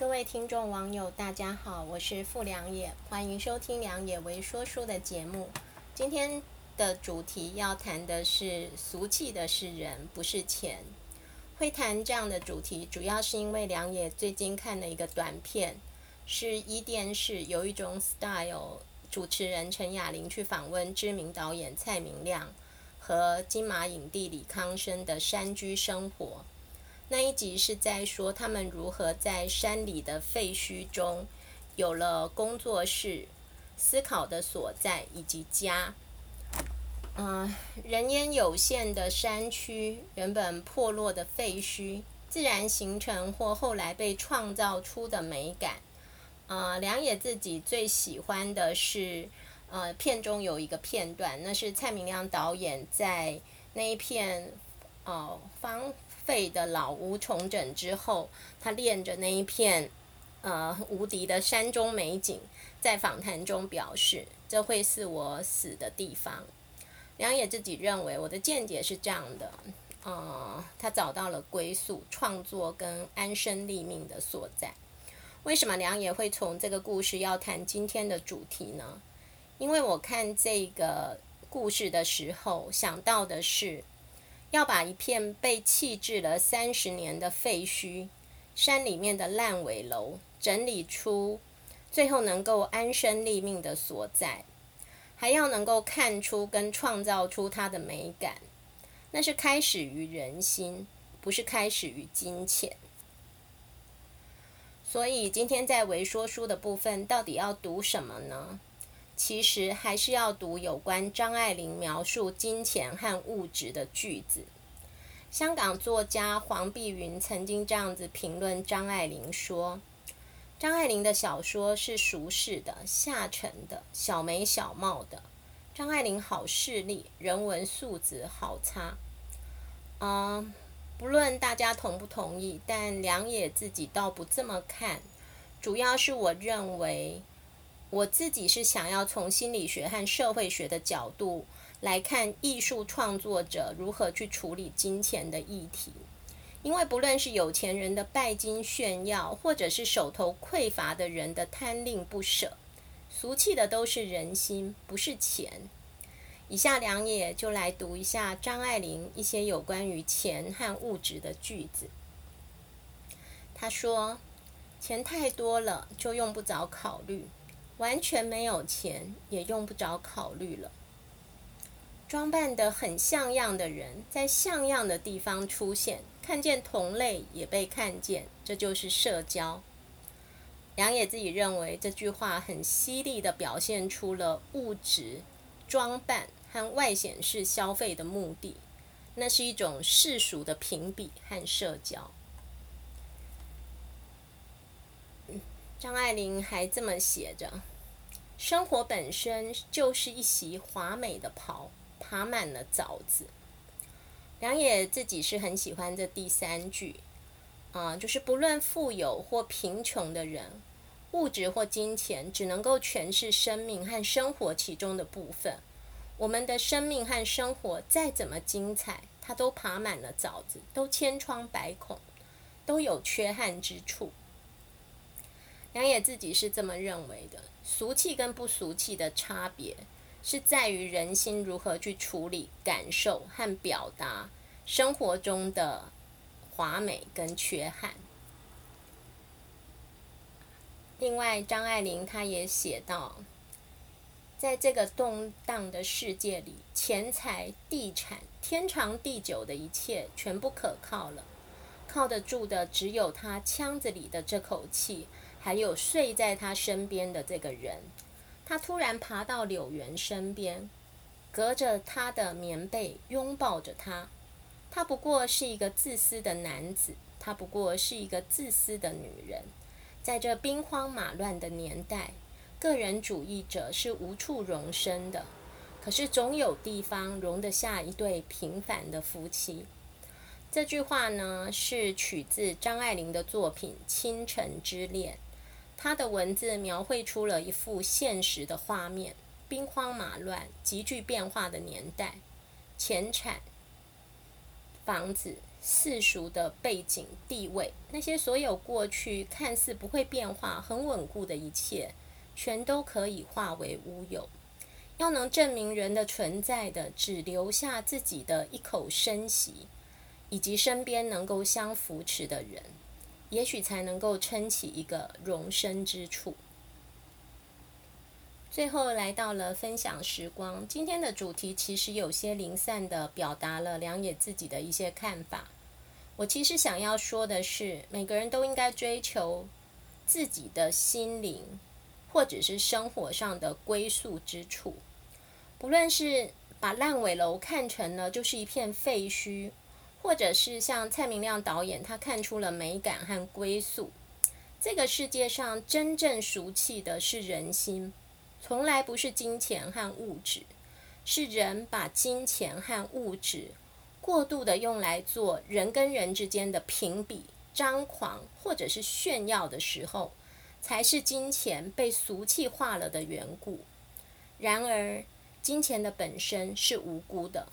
各位听众网友，大家好，我是傅良野，欢迎收听良野为说书的节目。今天的主题要谈的是俗气的是人，不是钱。会谈这样的主题，主要是因为良野最近看了一个短片，是伊电视有一种 style，主持人陈雅玲去访问知名导演蔡明亮和金马影帝李康生的山居生活。那一集是在说他们如何在山里的废墟中有了工作室、思考的所在以及家。嗯、人烟有限的山区，原本破落的废墟，自然形成或后来被创造出的美感。呃，良也自己最喜欢的是，呃，片中有一个片段，那是蔡明亮导演在那一片，哦、方。废的老屋重整之后，他恋着那一片呃无敌的山中美景，在访谈中表示：“这会是我死的地方。”梁也自己认为，我的见解是这样的：呃，他找到了归宿、创作跟安身立命的所在。为什么梁也会从这个故事要谈今天的主题呢？因为我看这个故事的时候，想到的是。要把一片被弃置了三十年的废墟、山里面的烂尾楼整理出，最后能够安身立命的所在，还要能够看出跟创造出它的美感，那是开始于人心，不是开始于金钱。所以今天在微说书的部分，到底要读什么呢？其实还是要读有关张爱玲描述金钱和物质的句子。香港作家黄碧云曾经这样子评论张爱玲说：“张爱玲的小说是俗世的、下沉的、小眉小貌的。张爱玲好势利，人文素质好差。”嗯，不论大家同不同意，但梁也自己倒不这么看。主要是我认为。我自己是想要从心理学和社会学的角度来看艺术创作者如何去处理金钱的议题，因为不论是有钱人的拜金炫耀，或者是手头匮乏的人的贪吝不舍，俗气的都是人心，不是钱。以下两页就来读一下张爱玲一些有关于钱和物质的句子。他说：“钱太多了，就用不着考虑。”完全没有钱，也用不着考虑了。装扮得很像样的人，在像样的地方出现，看见同类也被看见，这就是社交。良也自己认为这句话很犀利的表现出了物质、装扮和外显式消费的目的，那是一种世俗的评比和社交。张爱玲还这么写着。生活本身就是一袭华美的袍，爬满了枣子。良野自己是很喜欢这第三句，啊，就是不论富有或贫穷的人，物质或金钱只能够诠释生命和生活其中的部分。我们的生命和生活再怎么精彩，它都爬满了枣子，都千疮百孔，都有缺憾之处。梁也自己是这么认为的。俗气跟不俗气的差别，是在于人心如何去处理感受和表达生活中的华美跟缺憾。另外，张爱玲她也写道，在这个动荡的世界里，钱财、地产、天长地久的一切，全不可靠了。靠得住的，只有他腔子里的这口气。还有睡在他身边的这个人，他突然爬到柳原身边，隔着他的棉被拥抱着他。他不过是一个自私的男子，他不过是一个自私的女人。在这兵荒马乱的年代，个人主义者是无处容身的。可是总有地方容得下一对平凡的夫妻。这句话呢，是取自张爱玲的作品《倾城之恋》。他的文字描绘出了一幅现实的画面：兵荒马乱、急剧变化的年代，钱产、房子、世俗的背景地位，那些所有过去看似不会变化、很稳固的一切，全都可以化为乌有。要能证明人的存在的，只留下自己的一口生息，以及身边能够相扶持的人，也许才能够撑起一个容身之处。最后来到了分享时光，今天的主题其实有些零散的表达了梁也自己的一些看法。我其实想要说的是，每个人都应该追求自己的心灵，或者是生活上的归宿之处。不论是把烂尾楼看成了就是一片废墟，或者是像蔡明亮导演他看出了美感和归宿。这个世界上真正俗气的是人心。从来不是金钱和物质，是人把金钱和物质过度的用来做人跟人之间的评比、张狂或者是炫耀的时候，才是金钱被俗气化了的缘故。然而，金钱的本身是无辜的，